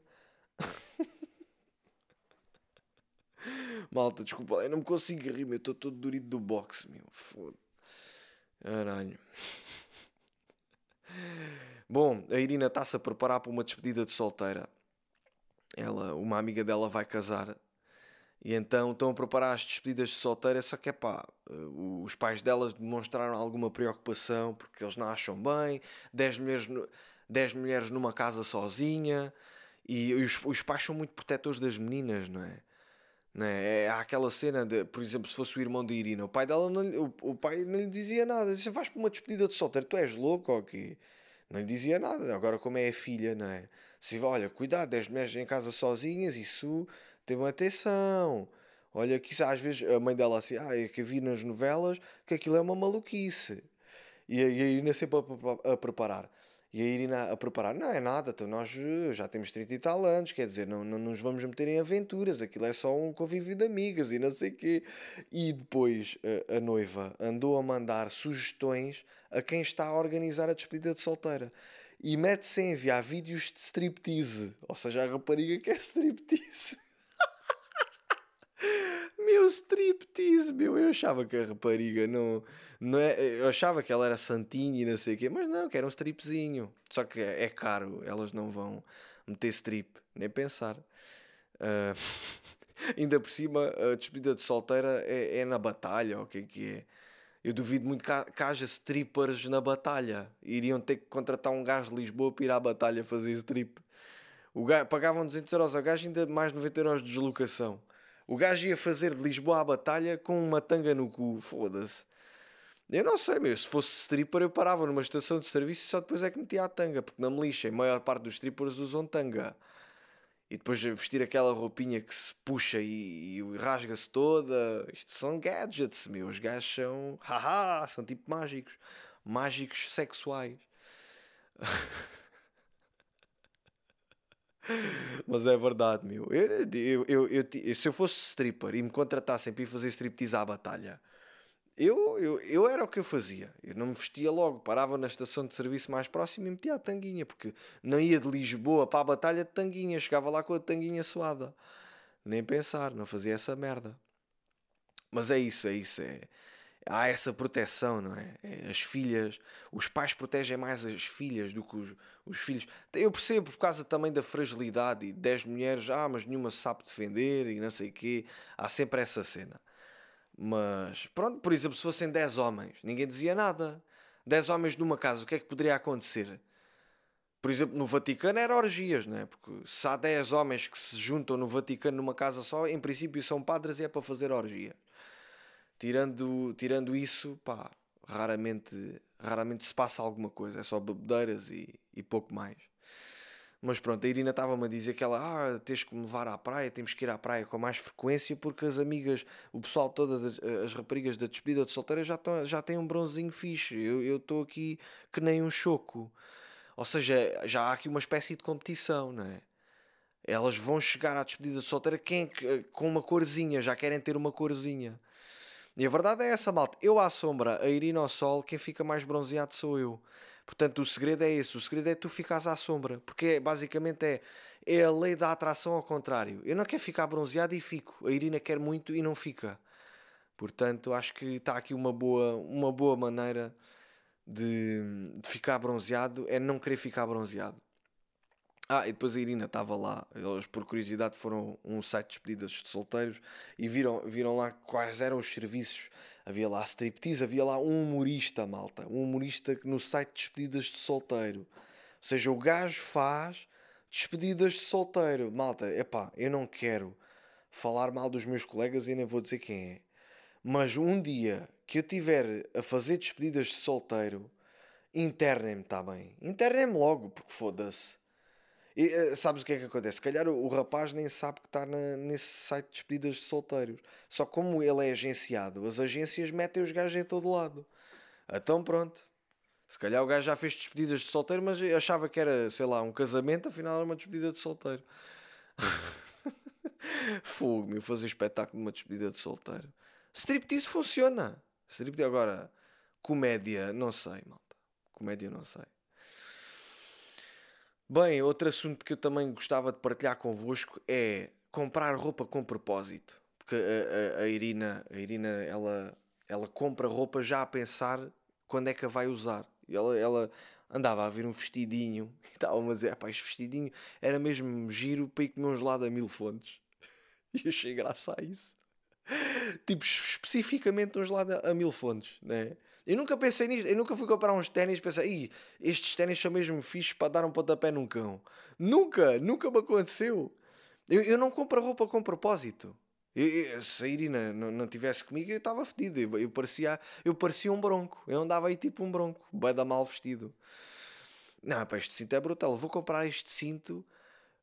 (laughs) Malta, desculpa, eu não me consigo rir, meu. Estou todo durido do boxe, meu. Foda. Caralho. Bom, a Irina está-se a preparar para uma despedida de solteira. Ela, uma amiga dela vai casar. E então estão a preparar as despedidas de solteira, só que é pá, os pais delas demonstraram alguma preocupação porque eles não acham bem, 10 mulheres, 10 mulheres numa casa sozinha, e os, os pais são muito protetores das meninas, não é? Né? É, há aquela cena de, por exemplo, se fosse o irmão de Irina, o pai dela não, o, o pai não lhe dizia nada. Disse, vais para uma despedida de solteiro, tu és louco ou quê? Não lhe dizia nada. Agora, como é a filha, não é? Se olha, cuidado, 10 mulheres em casa sozinhas, isso tem uma atenção. Olha, que às vezes a mãe dela assim, ah, é que vi nas novelas que aquilo é uma maluquice. E, e a Irina sempre a, a, a preparar. E a Irina a preparar, não é nada, então nós eh, já temos 30 e tal anos, quer dizer, não, não nos vamos meter em aventuras, aquilo é só um convívio de amigas e não sei quê. E depois a, eh, a noiva andou a mandar sugestões a quem está a organizar a despedida de solteira. E mete-se a enviar vídeos de striptease, ou seja, a rapariga que é (laughs) striptease. Meu striptease, meu. Eu achava que a rapariga não. não é, eu achava que ela era santinha e não sei o quê, mas não, que era um stripzinho. Só que é caro, elas não vão meter strip, nem pensar. Uh, (laughs) ainda por cima, a despedida de solteira é, é na batalha, o que é que é? Eu duvido muito que, que haja strippers na batalha. Iriam ter que contratar um gajo de Lisboa para ir à batalha fazer strip. O gajo, pagavam 200 euros ao gajo, ainda mais 90 euros de deslocação. O gajo ia fazer de Lisboa à batalha com uma tanga no cu. Foda-se. Eu não sei, meu. Se fosse stripper, eu parava numa estação de serviço e só depois é que metia a tanga, porque não me. A maior parte dos strippers usam tanga. E depois vestir aquela roupinha que se puxa e, e rasga-se toda. Isto são gadgets, meu. Os gajos são. (laughs) Haha, são tipo mágicos. Mágicos sexuais. (laughs) Mas é verdade, meu. Eu, eu, eu, se eu fosse stripper e me contratassem para ir fazer striptease à batalha, eu, eu, eu era o que eu fazia. Eu não me vestia logo, parava na estação de serviço mais próxima e metia a tanguinha, porque não ia de Lisboa para a batalha de tanguinha, chegava lá com a tanguinha suada. Nem pensar, não fazia essa merda. Mas é isso, é isso. É, há essa proteção, não é? é? As filhas, os pais protegem mais as filhas do que os, os filhos. Eu percebo por causa também da fragilidade e 10 mulheres, ah, mas nenhuma sabe defender e não sei o quê. Há sempre essa cena. Mas, pronto, por exemplo, se fossem 10 homens, ninguém dizia nada. 10 homens numa casa, o que é que poderia acontecer? Por exemplo, no Vaticano era orgias, não é? Porque se há 10 homens que se juntam no Vaticano numa casa só, em princípio são padres e é para fazer orgia. Tirando, tirando isso, pá, raramente, raramente se passa alguma coisa. É só bebedeiras e, e pouco mais. Mas pronto, a Irina estava-me a dizer que ela, ah, tens que me levar à praia, temos que ir à praia com mais frequência porque as amigas, o pessoal todas, as raparigas da despedida de solteira já, tão, já têm um bronzinho fixe. Eu estou aqui que nem um choco. Ou seja, já há aqui uma espécie de competição, não é? Elas vão chegar à despedida de solteira quem, com uma corzinha, já querem ter uma corzinha. E a verdade é essa, malta. Eu à sombra, a Irina ao sol, quem fica mais bronzeado sou eu. Portanto, o segredo é esse. O segredo é tu ficares à sombra. Porque basicamente é, é a lei da atração ao contrário. Eu não quero ficar bronzeado e fico. A Irina quer muito e não fica. Portanto, acho que está aqui uma boa, uma boa maneira de, de ficar bronzeado. É não querer ficar bronzeado. Ah, e depois a Irina estava lá. Eles, por curiosidade, foram um site de despedidas de solteiros e viram, viram lá quais eram os serviços. Havia lá striptease, havia lá um humorista, malta. Um humorista no site de despedidas de solteiro. Ou seja, o gajo faz despedidas de solteiro. Malta, epá, eu não quero falar mal dos meus colegas e nem vou dizer quem é. Mas um dia que eu tiver a fazer despedidas de solteiro, internem-me, está bem? Internem-me logo, porque foda-se e uh, sabes o que é que acontece? Se calhar o, o rapaz nem sabe que está nesse site de despedidas de solteiros. Só como ele é agenciado, as agências metem os gajos em todo lado. Então pronto. Se calhar o gajo já fez despedidas de solteiro, mas achava que era, sei lá, um casamento, afinal era uma despedida de solteiro. (laughs) Fogo, meu, fazer espetáculo de uma despedida de solteiro. Striptease funciona. Striptease, agora, comédia, não sei, malta. Comédia, não sei. Bem, outro assunto que eu também gostava de partilhar convosco é comprar roupa com propósito. Porque a, a, a, Irina, a Irina ela, ela compra roupa já a pensar quando é que a vai usar. Ela, ela andava a ver um vestidinho (laughs) e estava a dizer: pá, este vestidinho era mesmo giro para ir comer um gelado a mil fontes. (laughs) E achei graça a isso. tipo, especificamente um gelado a mil fontes, né? Eu nunca pensei nisto, eu nunca fui comprar uns ténis e pensei, estes ténis são mesmo fixos para dar um pontapé num cão. Nunca, nunca me aconteceu. Eu, eu não compro roupa com propósito. Eu, eu, se a Irina não, não tivesse comigo, eu estava fedido. Eu, eu, parecia, eu parecia um bronco. Eu andava aí tipo um bronco, da mal vestido. Não, pá, este cinto é brutal. vou comprar este cinto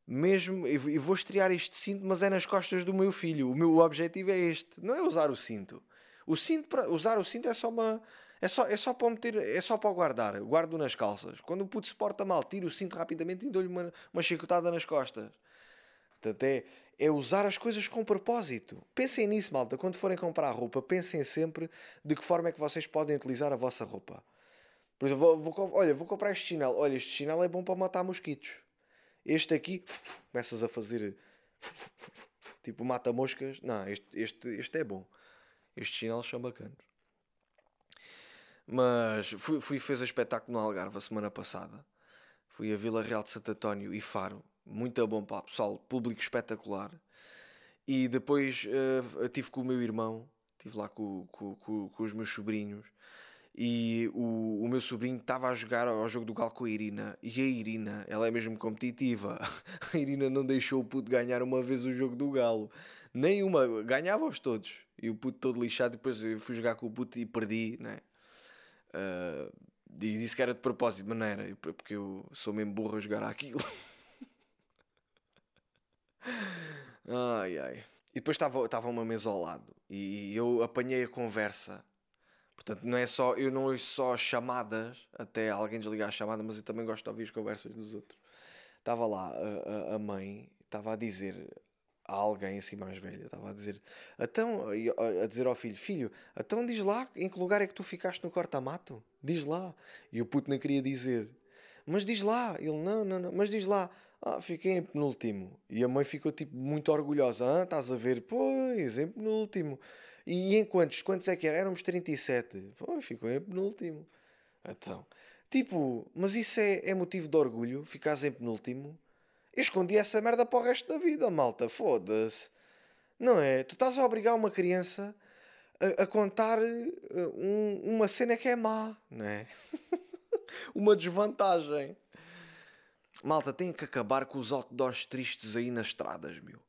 mesmo. E vou estrear este cinto, mas é nas costas do meu filho. O meu objetivo é este. Não é usar o cinto. O cinto, para usar o cinto é só uma, é só, é só para meter, é só para guardar. Guardo nas calças. Quando o puto se porta mal, tiro o cinto rapidamente e dou-lhe uma, uma chicotada nas costas. Portanto, é, é usar as coisas com propósito. Pensem nisso, malta. Quando forem comprar roupa, pensem sempre de que forma é que vocês podem utilizar a vossa roupa. Por exemplo, vou, vou, olha, vou comprar este chinelo. Olha, este chinelo é bom para matar mosquitos. Este aqui, começas a fazer Tipo, mata-moscas. Não, este, este, este é bom. Estes chinelos são bacanas. Mas fui, fui fazer espetáculo no Algarve a semana passada. Fui a Vila Real de Santo António e Faro. Muito bom, pá, pessoal. Público espetacular. E depois uh, tive com o meu irmão. Estive lá com, com, com, com os meus sobrinhos e o, o meu sobrinho estava a jogar ao jogo do Galo com a Irina e a Irina, ela é mesmo competitiva (laughs) a Irina não deixou o puto ganhar uma vez o jogo do Galo nenhuma, ganhava-os todos e o puto todo lixado, depois eu fui jogar com o puto e perdi, né? Uh, e disse que era de propósito, mas não era, porque eu sou mesmo burro a jogar aquilo (laughs) ai ai. E depois estava, uma mesa ao lado e eu apanhei a conversa. Portanto, não é só, eu não ouço só chamadas, até alguém desligar a chamada, mas eu também gosto de ouvir as conversas dos outros. Estava lá a, a, a mãe, estava a dizer a alguém assim mais velha, estava a dizer, então, a, dizer ao filho, filho, então diz lá em que lugar é que tu ficaste no corta-mato? Diz lá. E o puto não queria dizer. Mas diz lá. Ele, não, não, não, mas diz lá. Ah, fiquei em penúltimo. E a mãe ficou tipo muito orgulhosa. Ah, estás a ver? Pois, em penúltimo. E em quantos? Quantos é que era? Éramos 37. Pô, ficou em penúltimo. Então, tipo, mas isso é, é motivo de orgulho? Ficares em penúltimo? Eu escondi essa merda para o resto da vida, malta. Foda-se. Não é? Tu estás a obrigar uma criança a, a contar eh, um, uma cena que é má, não é? (laughs) uma desvantagem. Malta, tem que acabar com os outdoors tristes aí nas estradas, meu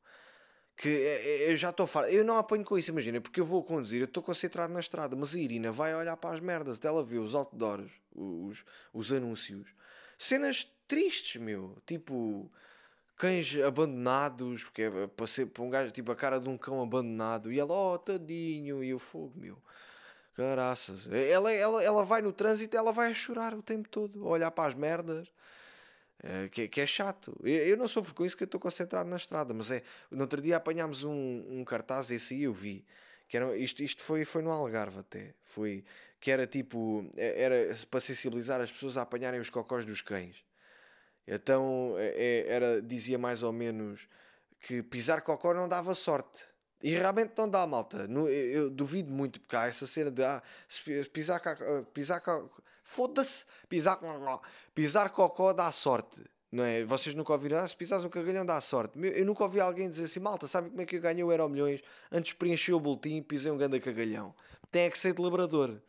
que é, é, eu já estou farto. Eu não apanho com isso, imagina, porque eu vou conduzir, eu estou concentrado na estrada, mas a Irina vai olhar para as merdas, ela vê os outdoors, os, os anúncios, cenas tristes, meu, tipo cães abandonados, porque é para, ser, para um gajo, tipo a cara de um cão abandonado, e ela, oh, tadinho, e o fogo, meu. Caraças. Ela, ela, ela vai no trânsito ela vai a chorar o tempo todo, a olhar para as merdas. Eh, que, que, é chato. Eu, eu, não sofro com isso que eu estou concentrado na estrada, mas é. No outro dia apanhámos um, um cartaz, esse aí eu vi. Que era, isto isto foi, foi no Algarve até. Foi, que era tipo. Eh, era para sensibilizar as pessoas a apanharem os cocós dos cães. Então é, era, dizia mais ou menos que pisar cocó não dava sorte. E realmente não dá, malta. eu, eu duvido muito, porque há essa cena de ah, pisar, pisar Foda-se. Pisar, pisar cocó dá sorte. Não é? Vocês nunca ouviram, ah, se pisares um cagalhão dá sorte. Eu nunca ouvi alguém dizer assim, malta, sabe como é que eu ganhei o Euro Milhões? Antes preenchi o boletim pisei um grande cagalhão. Tem é que ser de labrador.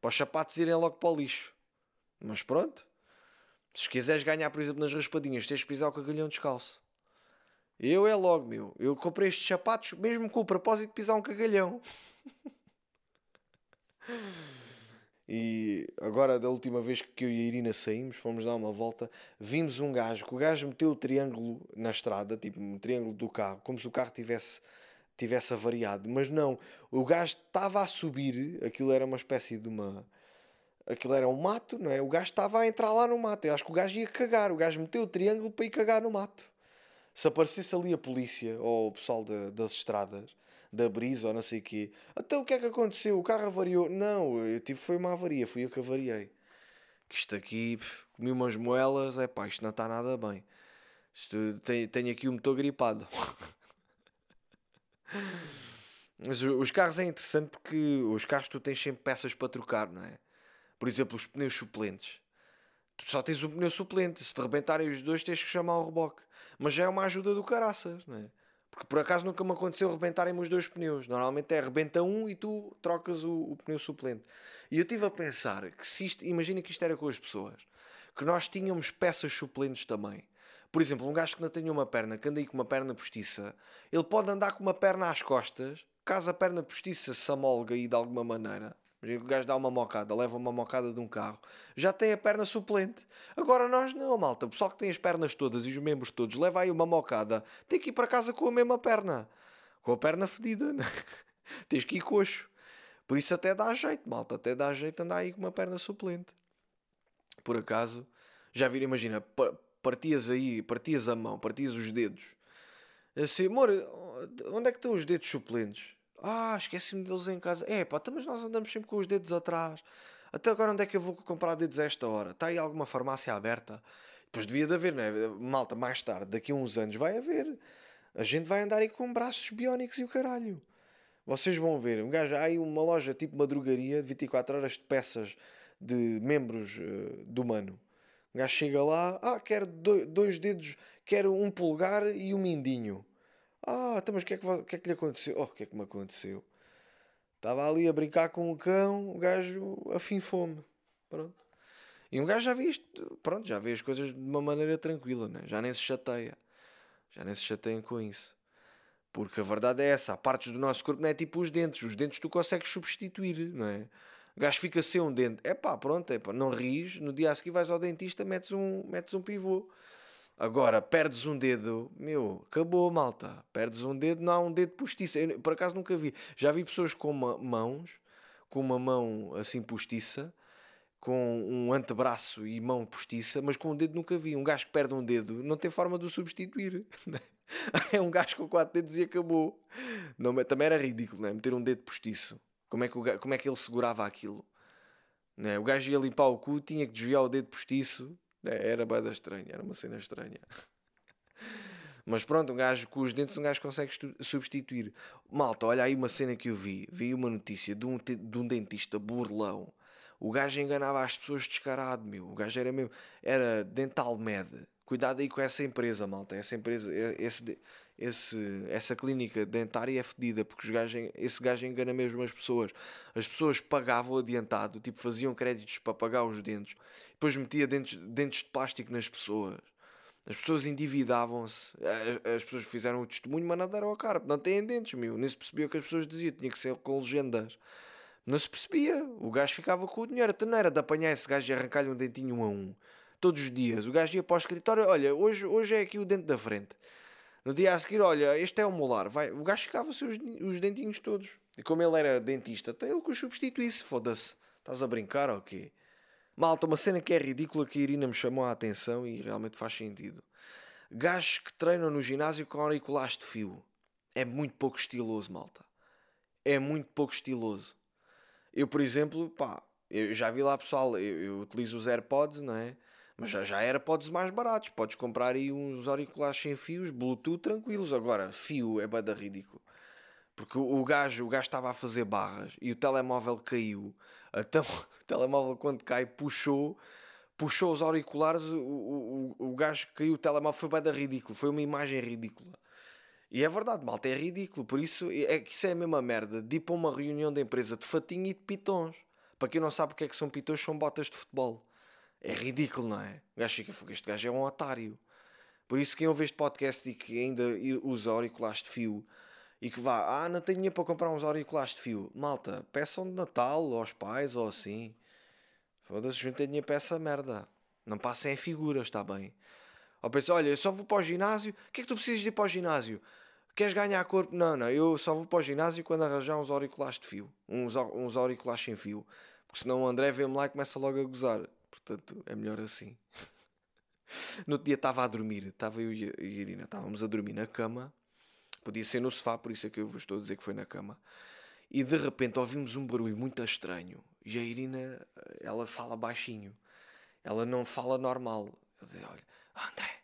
Para os sapatos irem logo para o lixo. Mas pronto. Se quiseres ganhar, por exemplo, nas raspadinhas, tens de pisar o cagalhão descalço. Eu é logo, meu. Eu comprei estes sapatos mesmo com o propósito de pisar um cagalhão. (laughs) E agora, da última vez que eu e a Irina saímos, fomos dar uma volta, vimos um gajo, que o gajo meteu o triângulo na estrada, tipo um triângulo do carro, como se o carro tivesse, tivesse avariado. Mas não, o gajo estava a subir, aquilo era uma espécie de uma. Aquilo era um mato, não é? O gajo estava a entrar lá no mato. Eu acho que o gajo ia cagar. O gajo meteu o triângulo para ir cagar no mato. Se aparecesse ali a polícia ou o pessoal de, das estradas, da brisa ou não sei o quê. Então o que é que aconteceu? O carro avariou? Não, eu tive foi uma avaria, fui eu que avariei. Que isto aqui, comi umas moelas, é pá, isto não está nada bem. Isto, tenho, tenho aqui o motor gripado. (laughs) Mas os carros é interessante porque os carros tu tens sempre peças para trocar, não é? Por exemplo, os pneus suplentes. Tu só tens um pneu suplente. Se te rebentarem os dois, tens que chamar o reboque. Mas já é uma ajuda do caraças, não é? Porque por acaso nunca me aconteceu rebentarem os dois pneus. Normalmente é rebenta um e tu trocas o, o pneu suplente. E eu estive a pensar que se isto, imagina que isto era com as pessoas, que nós tínhamos peças suplentes também. Por exemplo, um gajo que não tenha uma perna, que anda aí com uma perna postiça, ele pode andar com uma perna às costas, caso a perna postiça se amolga aí de alguma maneira, o gajo dá uma mocada, leva uma mocada de um carro, já tem a perna suplente. Agora nós não, malta. O pessoal que tem as pernas todas e os membros todos, leva aí uma mocada, tem que ir para casa com a mesma perna. Com a perna fedida. Né? (laughs) Tens que ir coxo. Por isso até dá jeito, malta. Até dá jeito andar aí com uma perna suplente. Por acaso, já viram, imagina, partias aí, partias a mão, partias os dedos. Assim, amor, onde é que estão os dedos suplentes? Ah, esqueci-me deles em casa. É pá, então, mas nós andamos sempre com os dedos atrás. Até agora onde é que eu vou comprar dedos a esta hora? Está aí alguma farmácia aberta? Depois devia de haver, não é? Malta, mais tarde, daqui a uns anos vai haver. A gente vai andar aí com braços biónicos e o caralho. Vocês vão ver, um gajo, há aí uma loja tipo uma drogaria de 24 horas de peças de membros uh, do humano. Um gajo chega lá, ah, quero dois dedos, quero um pulgar e um mindinho. Ah, então, mas o que, é que, que, é que lhe aconteceu? Oh, o que é que me aconteceu? Estava ali a brincar com o cão, o gajo afim fome. Pronto. E um gajo já vê isto, pronto, já vê as coisas de uma maneira tranquila, né? já nem se chateia. Já nem se chateiam com isso. Porque a verdade é essa, há partes do nosso corpo não é tipo os dentes. Os dentes tu consegues substituir, não é? O gajo fica sem um dente. É pá, pronto, é pá, não ris. No dia a seguir vais ao dentista, metes um, metes um pivô. Agora, perdes um dedo, meu, acabou, malta. Perdes um dedo, não há um dedo postiça. Eu, por acaso nunca vi. Já vi pessoas com uma, mãos, com uma mão assim postiça, com um antebraço e mão postiça, mas com um dedo nunca vi. Um gajo que perde um dedo não tem forma de o substituir. (laughs) é um gajo com quatro dedos e acabou. Não, também era ridículo, não é? Meter um dedo postiço. Como é que, o, como é que ele segurava aquilo? Não é? O gajo ia limpar o cu, tinha que desviar o dedo postiço. Era bada estranha, era uma cena estranha. (laughs) Mas pronto, um gajo com os dentes um gajo consegue substituir. Malta, olha aí uma cena que eu vi. Vi uma notícia de um, de um dentista burlão. O gajo enganava as pessoas descarado, meu. O gajo era mesmo. Era Dental Med. Cuidado aí com essa empresa, malta. Essa empresa, esse, esse, essa clínica dentária é fedida, porque os gajos, esse gajo engana mesmo as pessoas. As pessoas pagavam adiantado, tipo, faziam créditos para pagar os dentes, depois metia dentes, dentes de plástico nas pessoas. As pessoas endividavam-se, as, as, pessoas fizeram o testemunho, mas nada deram a cara, não têm dentes, meu. Nem se percebia o que as pessoas diziam, tinha que ser com legendas. Não se percebia, o gajo ficava com o dinheiro, até não era de apanhar esse gajo e arrancar-lhe um dentinho um a um. Todos os dias, o gajo ia para o escritório, olha, hoje, hoje é aqui o dente da frente no dia a seguir, olha, este é o molar. Vai, o gajo ficava os, os dentinhos todos. E como ele era dentista, até ele que os substituísse. Foda-se. Estás a brincar ou quê? Malta, uma cena que é ridícula que a Irina me chamou a atenção e realmente faz sentido. Gajos que treinam no ginásio com auriculares de fio. É muito pouco estiloso, malta. É muito pouco estiloso. Eu, por exemplo, pá, eu já vi lá pessoal, eu, eu utilizo os AirPods, não é? Mas já, já era podes mais baratos. Podes comprar aí uns auriculares sem fios, Bluetooth, tranquilos. Agora, fio é bada ridículo. Porque o gajo, o gajo estava a fazer barras e o telemóvel caiu. Então, (laughs) o telemóvel quando cai puxou, puxou os auriculares, o, o, o, gajo caiu, o telemóvel foi bada ridículo. Foi uma imagem ridícula. E é verdade, malta, é ridículo. Por isso, é que isso é a mesma merda de ir para uma reunião da empresa de fatinho e de pitons. Para quem não sabe o que é que são pitons, são botas de futebol. É ridículo, não é? O gajo fica, este gajo é um otário. Por isso, quem ouve este podcast e que ainda usa auriculares de fio e que vá, ah, não tenho dinheiro para comprar uns auriculares de fio, malta, peçam de Natal aos pais ou assim. Foda-se, juntem dinheiro para essa merda. Não passem em figuras, está bem? Ou pensa, olha, eu só vou para o ginásio. O que é que tu precisas de ir para o ginásio? Queres ganhar corpo? Não, não, eu só vou para o ginásio quando arranjar uns auriculares de fio. Uns, uns auriculares sem fio. Porque senão o André vê-me lá e começa logo a gozar. Portanto, é melhor assim. no outro dia estava a dormir, estava eu e a Irina, estávamos a dormir na cama. Podia ser no sofá, por isso é que eu vos estou a dizer que foi na cama. E de repente ouvimos um barulho muito estranho. E a Irina, ela fala baixinho. Ela não fala normal. Ela diz: Olha, André,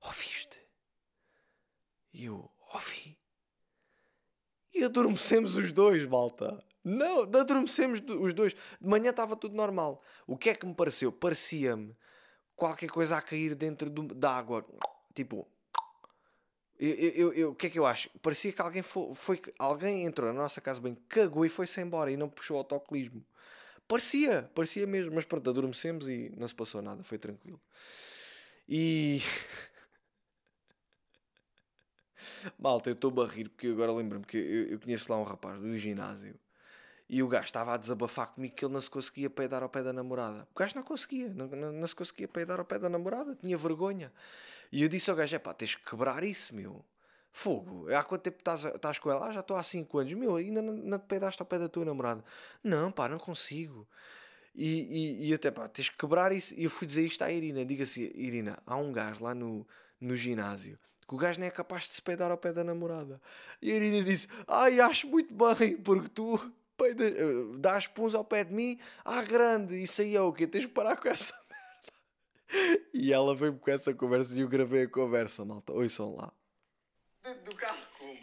ouviste? E eu, ouvi. E adormecemos os dois, malta. Não, adormecemos os dois. De manhã estava tudo normal. O que é que me pareceu? Parecia-me qualquer coisa a cair dentro do, da água. Tipo. Eu, eu, eu, o que é que eu acho? Parecia que alguém foi, foi, Alguém entrou na nossa casa bem, cagou e foi-se embora e não puxou o autocolismo. Parecia, parecia mesmo. Mas pronto, adormecemos e não se passou nada, foi tranquilo. E. (laughs) Malta, eu estou a rir porque agora lembro-me que eu, eu conheço lá um rapaz do ginásio e o gajo estava a desabafar comigo que ele não se conseguia peidar ao pé da namorada. O gajo não conseguia, não, não, se conseguia peidar ao pé da namorada, tinha vergonha. E eu disse ao gajo: é pá, tens que quebrar isso, meu. Fogo, há quanto tempo estás, estás com ela? Ah, já estou há 5 anos. Meu, ainda não, não te peidaste ao pé da tua namorada. Não, pá, não consigo. E, e, e até pá, tens que quebrar isso. E eu fui dizer isto à Irina: diga assim, Irina, há um gajo lá no, no ginásio que o gajo nem é capaz de se peidar ao pé da namorada. E a Irina disse: Ai, acho muito bem, porque tu peida, eh, dás puns ao pé de mim, ah, grande, isso aí é o quê? Tens de parar com essa (laughs) merda. E ela veio com essa conversa e eu gravei a conversa, malta. Ouçam lá. Dentro do carro como?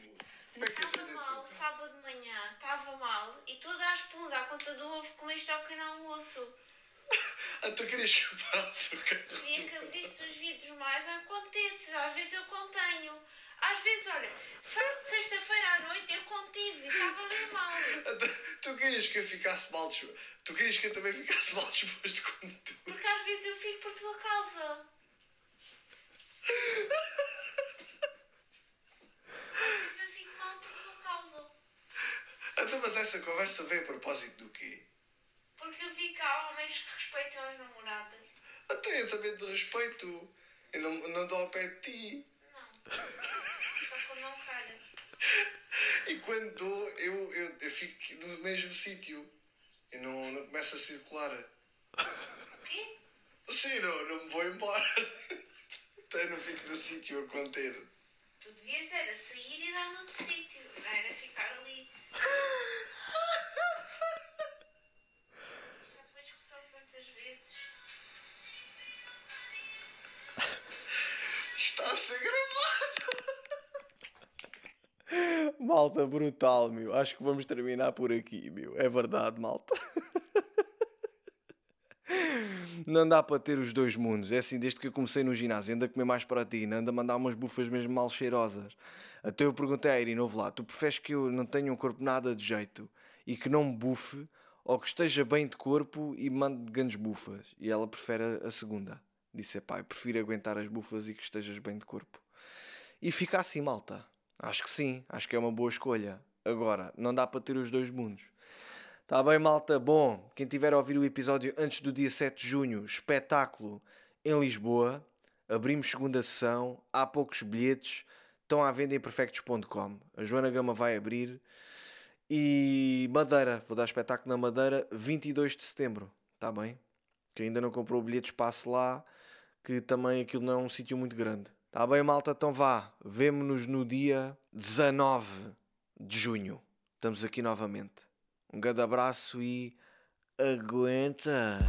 Como é que eu Estava mal, do sábado de manhã, estava mal e tu a dar puns à conta do ovo comeste ao pequeno almoço. (laughs) Ah, tu querias que eu parasse o carro? Queria que abrisse os vidros mais, não acontece. Às vezes eu contenho. Às vezes, olha, sexta-feira à noite eu contive, estava bem mal. Tu- Tu querias que eu ficasse mal disposto? Tu querias que eu também ficasse mal disposto como tu? Porque às vezes eu fico por tua causa. Às vezes eu fico mal por tua causa. Então, mas essa conversa veio a propósito do quê? Porque eu vi que há homens que respeitam as namoradas. Até eu também te respeito. Eu não, não dou ao pé de ti. Só quando não calha. E quando dou, eu, eu, eu fico no mesmo sítio. Eu não, não começo a circular. O quê? Sim, não, não me vou embora. Então eu não fico no sítio a conter. Tu devias era sair e dar noutro sítio. Não era ficar ali. (laughs) Está a ser gravado. Malta brutal, meu. Acho que vamos terminar por aqui, meu. É verdade, malta. Não dá para ter os dois mundos. É assim, desde que eu comecei no ginásio, anda a comer mais proteína, anda a mandar umas bufas mesmo mal cheirosas. Até eu perguntei à Irina, ouve lá, tu preferes que eu não tenha um corpo nada de jeito e que não me bufe, ou que esteja bem de corpo e mande grandes bufas? E ela prefere a segunda. Disse, pá, prefiro aguentar as bufas e que estejas bem de corpo. E fica assim, malta. Acho que sim, acho que é uma boa escolha. Agora, não dá para ter os dois mundos. Tá bem, malta? Bom, quem tiver a ouvir o episódio antes do dia 7 de junho, espetáculo em Lisboa. Abrimos segunda sessão, há poucos bilhetes, estão à venda em perfectos.com. A Joana Gama vai abrir. E Madeira, vou dar espetáculo na Madeira 22 de setembro, tá bem? Quem ainda não comprou bilhetes, passe lá, que também aquilo não é um sítio muito grande. Tá bem, malta? Então vá, vemo-nos no dia 19 de junho. Estamos aqui novamente. Um grande abraço e aguenta!